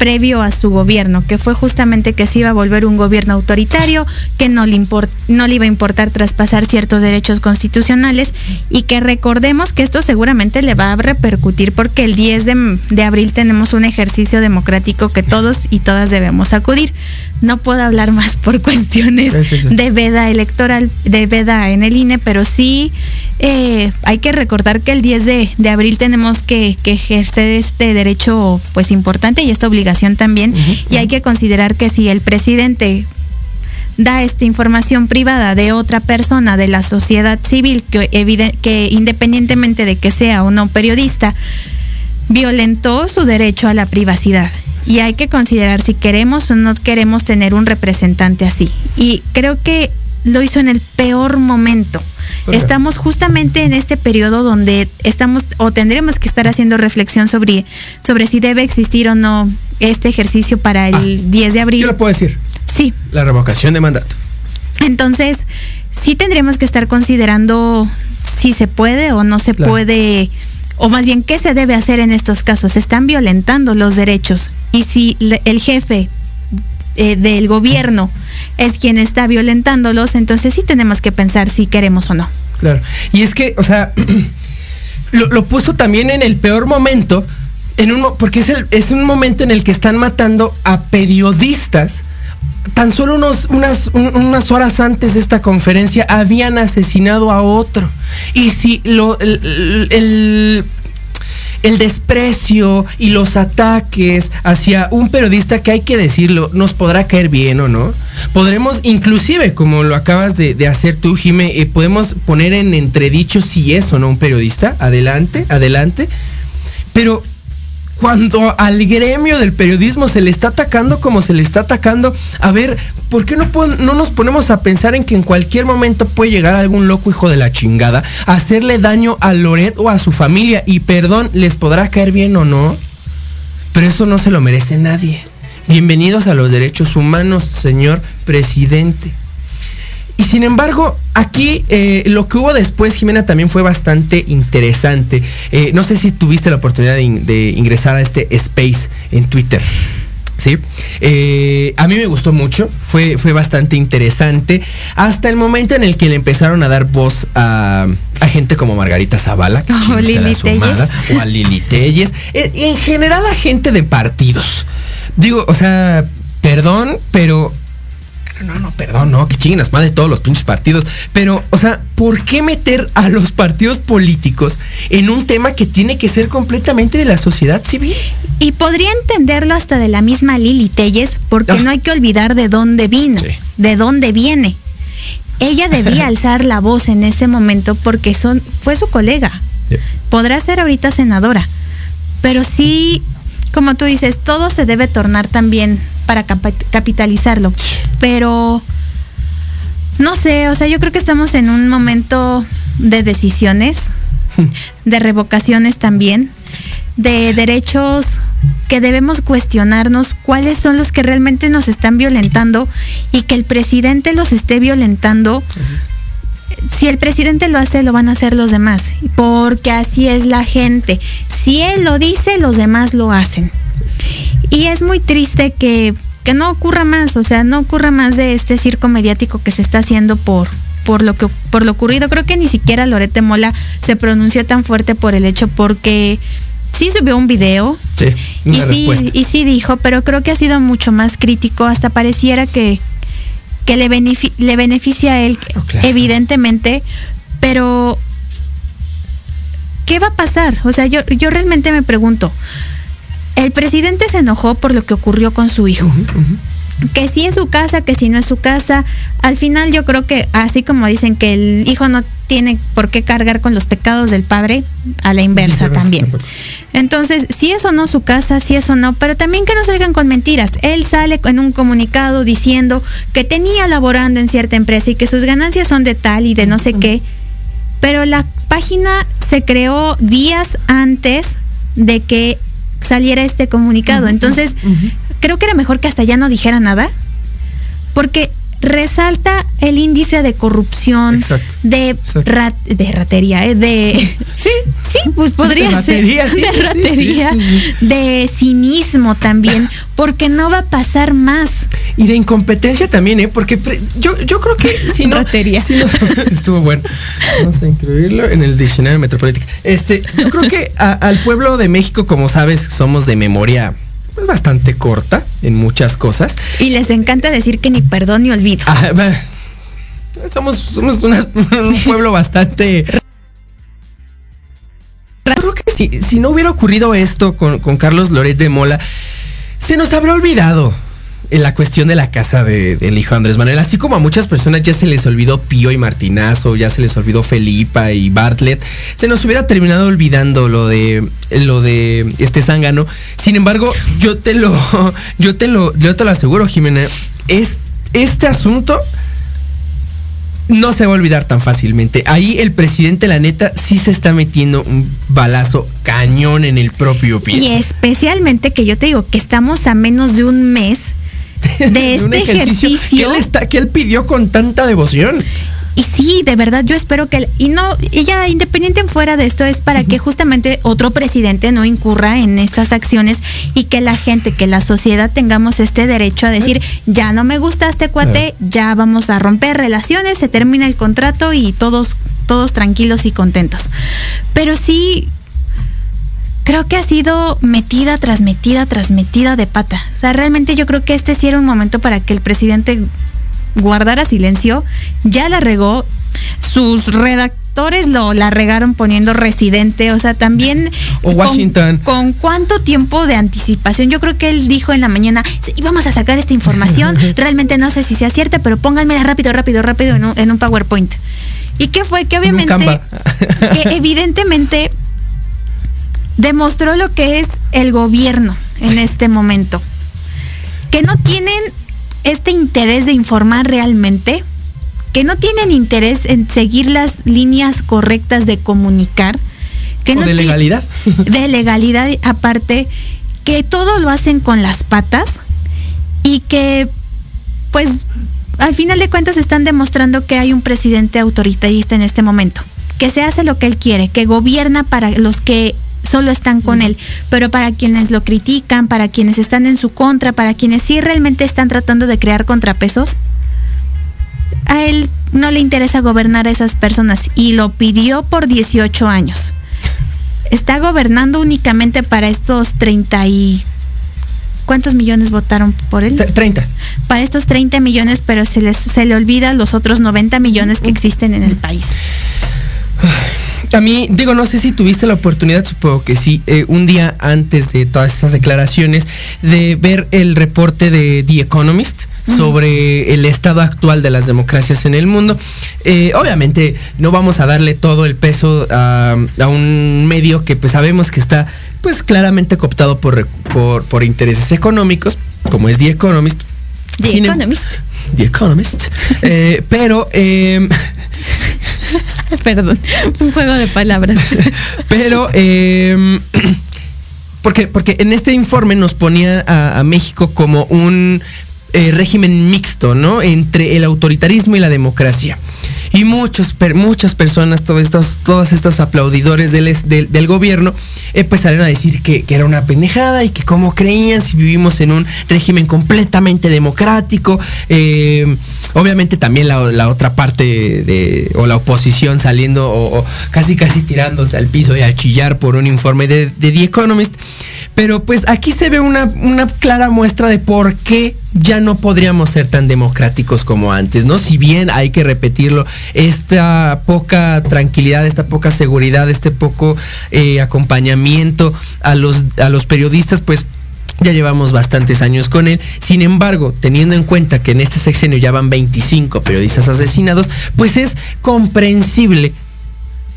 previo a su gobierno, que fue justamente que se iba a volver un gobierno autoritario, que no le, import- no le iba a importar traspasar ciertos derechos constitucionales y que recordemos que esto seguramente le va a repercutir porque el 10 de, de abril tenemos un ejercicio democrático que todos y todas debemos acudir. No puedo hablar más por [LAUGHS] cuestiones Sí, sí, sí. de veda electoral, de veda en el INE, pero sí eh, hay que recordar que el 10 de, de abril tenemos que, que ejercer este derecho pues importante y esta obligación también. Y hay que considerar que si el presidente da esta información privada de otra persona de la sociedad civil que independientemente de que sea o no periodista, violentó su derecho a la privacidad. Y hay que considerar si queremos o no queremos tener un representante así. Y creo que lo hizo en el peor momento. Estamos justamente en este periodo donde estamos o tendremos que estar haciendo reflexión sobre, sobre si debe existir o no este ejercicio para el 10 de abril. Yo lo puedo decir, Sí, la revocación de mandato. entonces, sí tendríamos que estar considerando si se puede o no se Claro. puede, o más bien qué se debe hacer en estos casos. Están violentando los derechos. Y si el jefe eh, del gobierno es quien está violentándolos, entonces sí tenemos que pensar si queremos o no. Claro. Y es que, o sea, [CLEARS THROAT] lo, puso también en el peor momento, en un, porque es, el, es un momento en el que están matando a periodistas. Tan solo unos, unas, un- unas horas antes de esta conferencia habían asesinado a otro. Y si lo, el, el- desprecio y los ataques hacia un periodista que hay que decirlo, nos podrá caer bien o no. Podremos, inclusive, como lo acabas de, de hacer tú, Jime, eh, podemos poner en entredicho si es o no un periodista. Adelante, adelante. Pero cuando al gremio del periodismo se le está atacando como se le está atacando, a ver, ¿por qué no, no nos ponemos a pensar en que en cualquier momento puede llegar algún loco hijo de la chingada a hacerle daño a Loret o a su familia? Y perdón, les podrá caer bien o no, pero eso no se lo merece nadie. Bienvenidos a los derechos humanos, señor presidente. Y sin embargo, aquí eh, lo que hubo después, Jimena, también fue bastante interesante. Eh, no sé si tuviste la oportunidad de, in- de ingresar a este space en Twitter. Sí, Eh, a mí me gustó mucho, fue, fue bastante interesante, hasta el momento en el que le empezaron a dar voz a, a gente como Margarita Zavala, que O chingue Lili sumada, o a Lili Telles, en general a gente de partidos. Digo, o sea, perdón, pero no, no, perdón, no, que chinguen las madres todos los pinches partidos. Pero, o sea, ¿por qué meter a los partidos políticos en un tema que tiene que ser completamente de la sociedad civil? Y podría entenderlo hasta de la misma Lili Telles, porque Ah. no hay que olvidar de dónde vino, de dónde viene. Ella debía [LAUGHS] alzar la voz en ese momento porque son, fue su colega. Podrá ser ahorita senadora, pero sí, como tú dices, todo se debe tornar también para capitalizarlo. Pero no sé, o sea, yo creo que estamos en un momento de decisiones, [LAUGHS] de revocaciones también, de derechos que debemos cuestionarnos cuáles son los que realmente nos están violentando y que el presidente los esté violentando. Si el presidente lo hace, lo van a hacer los demás, porque así es la gente. Si él lo dice, los demás lo hacen. Y es muy triste que, que no ocurra más, o sea, no ocurra más de este circo mediático que se está haciendo por, por, lo, que, por lo ocurrido. Creo que ni siquiera Lorete Mola se pronunció tan fuerte por el hecho porque sí subió un video Sí, y sí, y sí dijo, pero creo que ha sido mucho más crítico, hasta pareciera que, que le, le beneficia a él, evidentemente, pero ¿qué va a pasar? O sea, yo, yo realmente me pregunto, el presidente se enojó por lo que ocurrió con su hijo. Que si es su casa, que si no es su casa. Al final yo creo que así como dicen que el hijo no tiene por qué cargar con los pecados del padre, a la inversa también. Entonces, si es o no su casa, si es o no, pero también que no salgan con mentiras. Él sale en un comunicado diciendo que tenía laborando en cierta empresa y que sus ganancias son de tal y de no sé qué. Pero la página se creó días antes de que saliera este comunicado. Entonces, creo que era mejor que hasta ya no dijera nada, porque resalta el índice de corrupción, de, rat- de ratería, ¿eh? de... [LAUGHS] Sí, sí, pues podría De ratería, ser. sí, de ratería, sí, sí. de cinismo también, [LAUGHS] porque no va a pasar más. Y de incompetencia también, ¿eh? Porque pre- yo, yo creo que [LAUGHS] si no... si no- estuvo bueno. Vamos a incluirlo en el diccionario metropolitano. Este, yo creo que a- al pueblo de México, como sabes, somos de memoria pues, bastante corta en muchas cosas. Y les encanta decir que ni perdón ni olvido. Ah, somos somos una- [LAUGHS] un pueblo bastante... Creo que si, si no hubiera ocurrido esto con, con Carlos Loret de Mola, se nos habrá olvidado en la cuestión de la casa de- del hijo Andrés Manuel. Así como a muchas personas ya se les olvidó Pío y Martinazo, ya se les olvidó Felipa y Bartlett, se nos hubiera terminado olvidando lo de lo de este zángano. Sin embargo, yo te lo, [LAUGHS] yo te lo, yo te lo aseguro, Jimena, es este asunto no se va a olvidar tan fácilmente. Ahí el presidente, la neta, sí se está metiendo un balazo cañón en el propio pie. Y especialmente que yo te digo que estamos a menos de un mes [LAUGHS] de este un ejercicio ejercicio. que él, está- que él pidió con tanta devoción. Y sí, de verdad, yo espero que, y no, y ya independiente en fuera de esto, es para que justamente otro presidente no incurra en estas acciones y que la gente, que la sociedad tengamos este derecho a decir, ya no me gusta este cuate, ya vamos a romper relaciones, se termina el contrato y todos, todos tranquilos y contentos. Pero sí, creo que ha sido metida tras metida tras metida de pata. O sea, realmente yo creo que este sí era un momento para que el presidente guardara silencio. Ya la regó. Sus redactores lo la regaron poniendo residente. O sea, también. O Washington. Con, cuánto tiempo de anticipación? Yo creo que él dijo en la mañana, "Sí, vamos a sacar esta información. [LAUGHS] Realmente no sé si sea cierta, pero pónganmela rápido, rápido, rápido en un, en un PowerPoint. ¿Y qué fue? Que obviamente que evidentemente demostró lo que es el gobierno en este momento. Que no tienen este interés de informar realmente, que no tienen interés en seguir las líneas correctas de comunicar, que O no de legalidad. [LAUGHS] de legalidad aparte, que todo lo hacen con las patas y que pues al final de cuentas están demostrando que hay un presidente autoritarista en este momento, que se hace lo que él quiere, que gobierna para los que solo están con él, pero para quienes lo critican, para quienes están en su contra, para quienes sí realmente están tratando de crear contrapesos, a él no le interesa gobernar a esas personas y lo pidió por 18 años. Está gobernando únicamente para estos 30 y... ¿Cuántos millones votaron por él? 30. Para estos 30 millones, pero se, les, se le olvida los otros 90 millones que existen en el país. A mí, digo, no sé si tuviste la oportunidad, supongo que sí, eh, un día antes de todas esas declaraciones, de ver el reporte de The Economist sobre el estado actual de las democracias en el mundo. Eh, obviamente no vamos a darle todo el peso a, a un medio que pues sabemos que está pues claramente cooptado por, por, por intereses económicos, como es The Economist. The Sin em- Economist. The Economist. Eh, pero, eh, [LAUGHS] [LAUGHS] Perdón, un juego de palabras. [LAUGHS] pero, eh, [CLEARS THROAT] porque, porque en este informe nos ponía a, México como un eh, régimen mixto, ¿no? Entre el autoritarismo y la democracia. Y muchos, per- muchas personas, todos estos, todos estos aplaudidores del, del, del gobierno, pues salieron a decir que, que era una pendejada y que cómo creían si vivimos en un régimen completamente democrático. Eh, obviamente también la, la otra parte de, o la oposición saliendo o, o casi casi tirándose al piso y a chillar por un informe de, de The Economist. Pero pues aquí se ve una, una clara muestra de por qué ya no podríamos ser tan democráticos como antes, ¿no? Si bien hay que repetirlo, esta poca tranquilidad, esta poca seguridad, este poco eh, acompañamiento a los, a los periodistas, pues ya llevamos bastantes años con él. Sin embargo, teniendo en cuenta que en este sexenio ya van 25 periodistas asesinados, pues es comprensible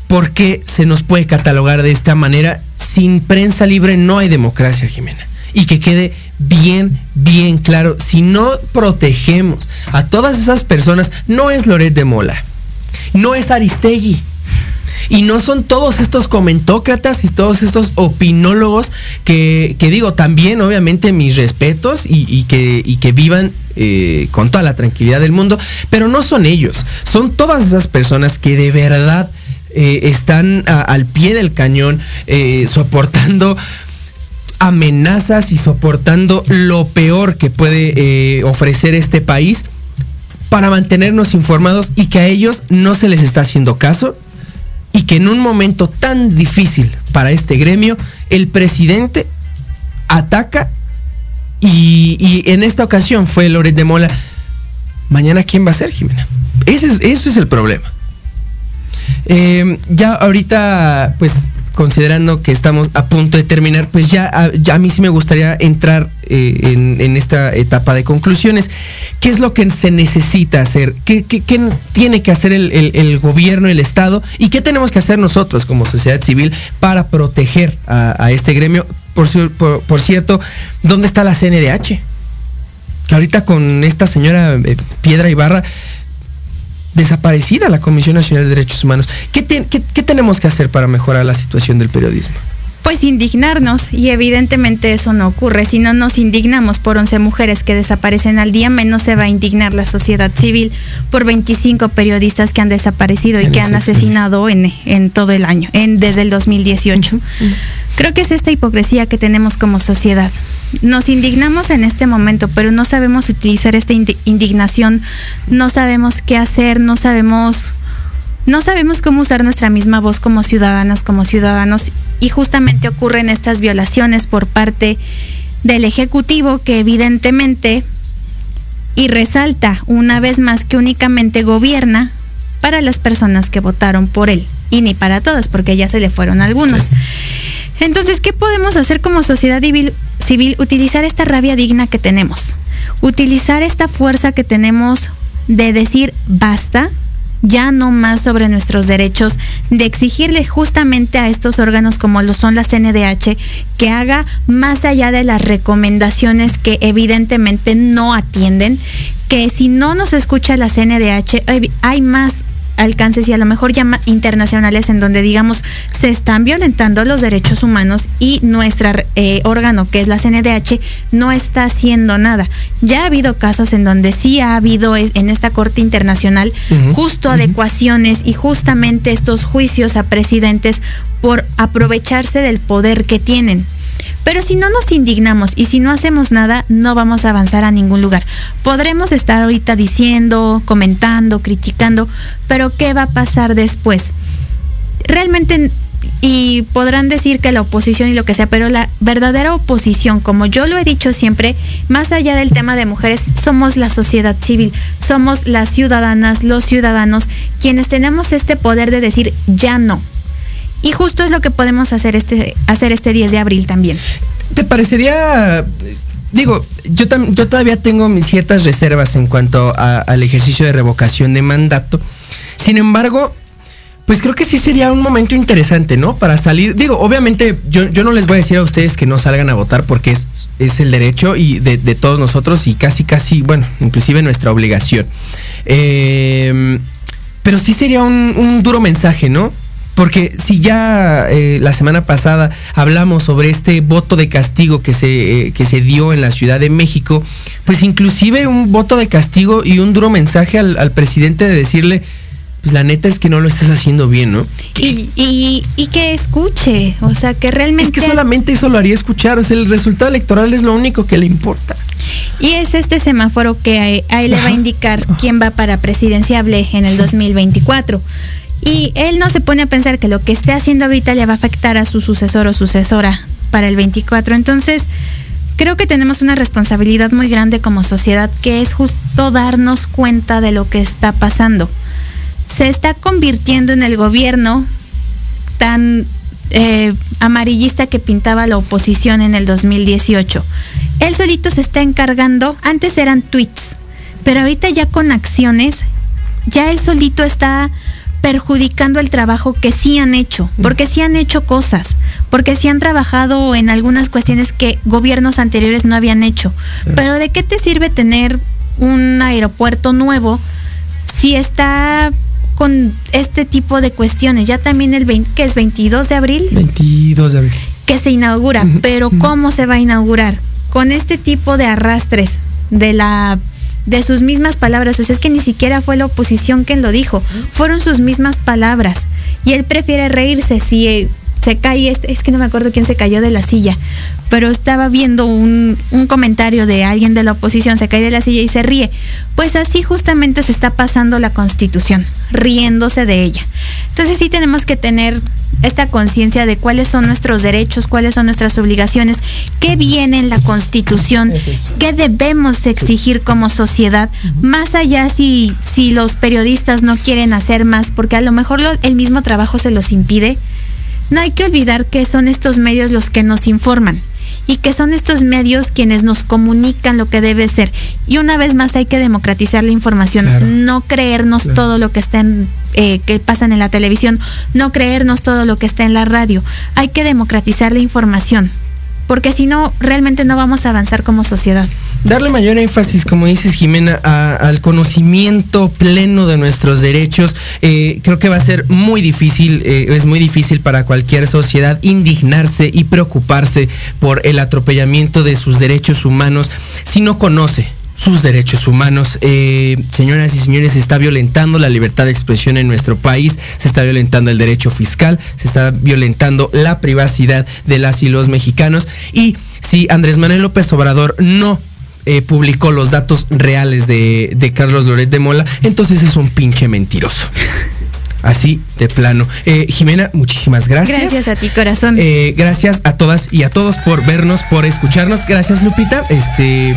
por qué se nos puede catalogar de esta manera. Sin prensa libre no hay democracia, Jimena. Y que quede bien, bien claro, si no protegemos a todas esas personas, no es Loret de Mola, no es Aristegui. Y no son todos estos comentócratas y todos estos opinólogos que, que digo, también obviamente mis respetos y, que, y que vivan eh, con toda la tranquilidad del mundo, pero no son ellos, son todas esas personas que de verdad eh, están al pie del cañón eh, soportando amenazas y soportando lo peor que puede ofrecer este país para mantenernos informados y que a ellos no se les está haciendo caso y que en un momento tan difícil para este gremio, el presidente ataca y, en esta ocasión fue Loret de Mola. Mañana, ¿quién va a ser, Jimena? Ese es, ese es el problema. Eh, ya ahorita, pues considerando que estamos a punto de terminar, pues ya, a- ya a mí sí me gustaría entrar eh, en, esta etapa de conclusiones. ¿Qué es lo que se necesita hacer? ¿Qué, tiene que hacer el, gobierno, el Estado? ¿Y qué tenemos que hacer nosotros como sociedad civil para proteger a, este gremio? Por- por cierto, ¿dónde está la CNDH? Que ahorita con esta señora eh, Piedra Ibarra desaparecida la Comisión Nacional de Derechos Humanos. ¿Qué, te- qué- qué tenemos que hacer para mejorar la situación del periodismo? Pues indignarnos y evidentemente eso no ocurre. Si no nos indignamos por 11 mujeres que desaparecen al día, menos se va a indignar la sociedad civil por 25 periodistas que han desaparecido y En que han asesinado en, en todo el año, en, desde el 2018. Creo que es esta hipocresía que tenemos como sociedad. Nos indignamos en este momento, pero no sabemos utilizar esta indi- indignación, no sabemos qué hacer, no sabemos no sabemos cómo usar nuestra misma voz como ciudadanas, como ciudadanos, y justamente ocurren estas violaciones por parte del Ejecutivo que evidentemente y resalta una vez más que únicamente gobierna para las personas que votaron por él y ni para todas porque ya se le fueron algunos. Entonces, ¿qué podemos hacer como sociedad civil, civil? Utilizar esta rabia digna que tenemos, utilizar esta fuerza que tenemos de decir basta, ya no más sobre nuestros derechos, de exigirle justamente a estos órganos como lo son la CNDH que haga más allá de las recomendaciones que evidentemente no atienden, que si no nos escucha la CNDH hay- hay más alcances y a lo mejor ya internacionales en donde digamos se están violentando los derechos humanos y nuestro órgano que es la CNDH no está haciendo nada. Ya ha habido casos en donde sí ha habido es- en esta Corte Internacional justo adecuaciones y justamente estos juicios a presidentes por aprovecharse del poder que tienen. Pero si no nos indignamos y si no hacemos nada, no vamos a avanzar a ningún lugar. Podremos estar ahorita diciendo, comentando, criticando, pero ¿qué va a pasar después? Realmente, y podrán decir que la oposición y lo que sea, pero la verdadera oposición, como yo lo he dicho siempre, más allá del tema de mujeres, somos la sociedad civil, somos las ciudadanas, los ciudadanos, quienes tenemos este poder de decir ya no. Y justo es lo que podemos hacer este, hacer este 10 de abril también. ¿Te parecería, digo, yo, tam- yo todavía tengo mis ciertas reservas en cuanto a- al ejercicio de revocación de mandato? Sin embargo, pues creo que sí sería un momento interesante, ¿no? Para salir, digo, obviamente yo, yo no les voy a decir a ustedes que no salgan a votar porque es, es el derecho y de, de todos nosotros y casi, casi, bueno, inclusive nuestra obligación. Eh, pero sí sería un, un duro mensaje, ¿no? Porque si ya eh, la semana pasada hablamos sobre este voto de castigo que se, eh, que se dio en la Ciudad de México, pues inclusive un voto de castigo y un duro mensaje al, al presidente de decirle, pues la neta es que no lo estás haciendo bien, ¿no? Y, y, y que escuche, o sea, que realmente... Es que solamente eso lo haría escuchar, o sea, el resultado electoral es lo único que le importa. Y es este semáforo que ahí, ahí le va a indicar quién va para presidenciable en el 2024. Y él no se pone a pensar que lo que esté haciendo ahorita le va a afectar a su sucesor o sucesora para el 24. Entonces, creo que tenemos una responsabilidad muy grande como sociedad que es justo darnos cuenta de lo que está pasando. Se está convirtiendo en el gobierno tan eh, amarillista que pintaba la oposición en el 2018. Él solito se está encargando, antes eran tweets, pero ahorita ya con acciones, ya él solito está perjudicando el trabajo que sí han hecho, porque sí han hecho cosas, porque sí han trabajado en algunas cuestiones que gobiernos anteriores no habían hecho. Pero ¿de qué te sirve tener un aeropuerto nuevo si está con este tipo de cuestiones? Ya también el 20, que es 22 de abril, 22 de abril. que se inaugura, pero ¿cómo se va a inaugurar? Con este tipo de arrastres de la de sus mismas palabras, o es que ni siquiera fue la oposición quien lo dijo, fueron sus mismas palabras. Y él prefiere reírse si eh, se cae, este- es que no me acuerdo quién se cayó de la silla, pero estaba viendo un, un comentario de alguien de la oposición, se cae de la silla y se ríe. Pues así justamente se está pasando la constitución, riéndose de ella. Entonces sí tenemos que tener esta conciencia de cuáles son nuestros derechos, cuáles son nuestras obligaciones, qué viene en la constitución, qué debemos exigir como sociedad, más allá si, si los periodistas no quieren hacer más, porque a lo mejor lo- el mismo trabajo se los impide. No hay que olvidar que son estos medios los que nos informan y que son estos medios quienes nos comunican lo que debe ser. Y una vez más hay que democratizar la información, Claro. no creernos Claro. todo lo que está en, eh, que pasan en la televisión, no creernos todo lo que está en la radio. Hay que democratizar la información, porque si no, realmente no vamos a avanzar como sociedad. Darle mayor énfasis, como dices Jimena, al conocimiento pleno de nuestros derechos. Eh, creo que va a ser muy difícil, eh, es muy difícil para cualquier sociedad indignarse y preocuparse por el atropellamiento de sus derechos humanos si no conoce sus derechos humanos. Eh, señoras y señores, se está violentando la libertad de expresión en nuestro país, se está violentando el derecho fiscal, se está violentando la privacidad de las y los mexicanos. Y si Andrés Manuel López Obrador no eh, publicó los datos reales de, de Carlos Loret de Mola, entonces es un pinche mentiroso. [LAUGHS] Así de plano. Eh, Jimena, muchísimas gracias. Gracias a ti, corazón. Eh, gracias a todas y a todos por vernos, por escucharnos. Gracias, Lupita. Este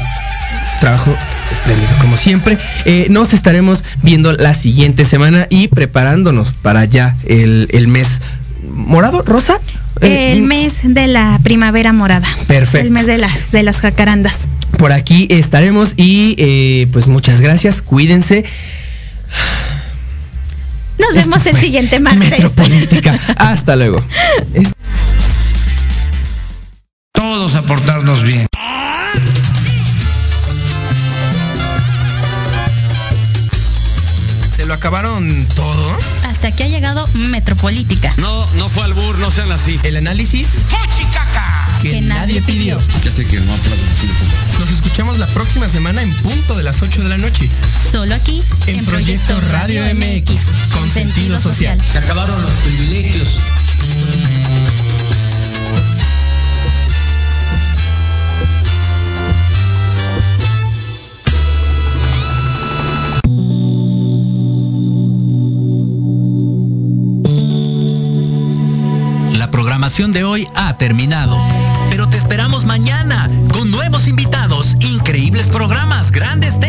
trabajo espléndido, como siempre. Eh, nos estaremos viendo la siguiente semana y preparándonos para ya el, el mes morado, rosa. Eh, el mes de la primavera morada. Perfecto. El mes de, la, de las jacarandas. por aquí estaremos y eh, pues muchas gracias. Cuídense. Nos vemos el siguiente martes. Metropolítica. Hasta luego. Todos a portarnos bien. ¿Se lo acabaron todo? Hasta aquí ha llegado Metropolítica. No, no fue albur, no sean así. El análisis que nadie pidió. Ya sé que no aplaudo. Nos escuchamos la próxima semana en punto de las 8 de la noche. Solo aquí, En Proyecto Radio MX, con sentido social. Se acabaron los privilegios. La programación de hoy ha terminado, pero te esperamos mañana con nuevos invitados, increíbles programas, grandes temas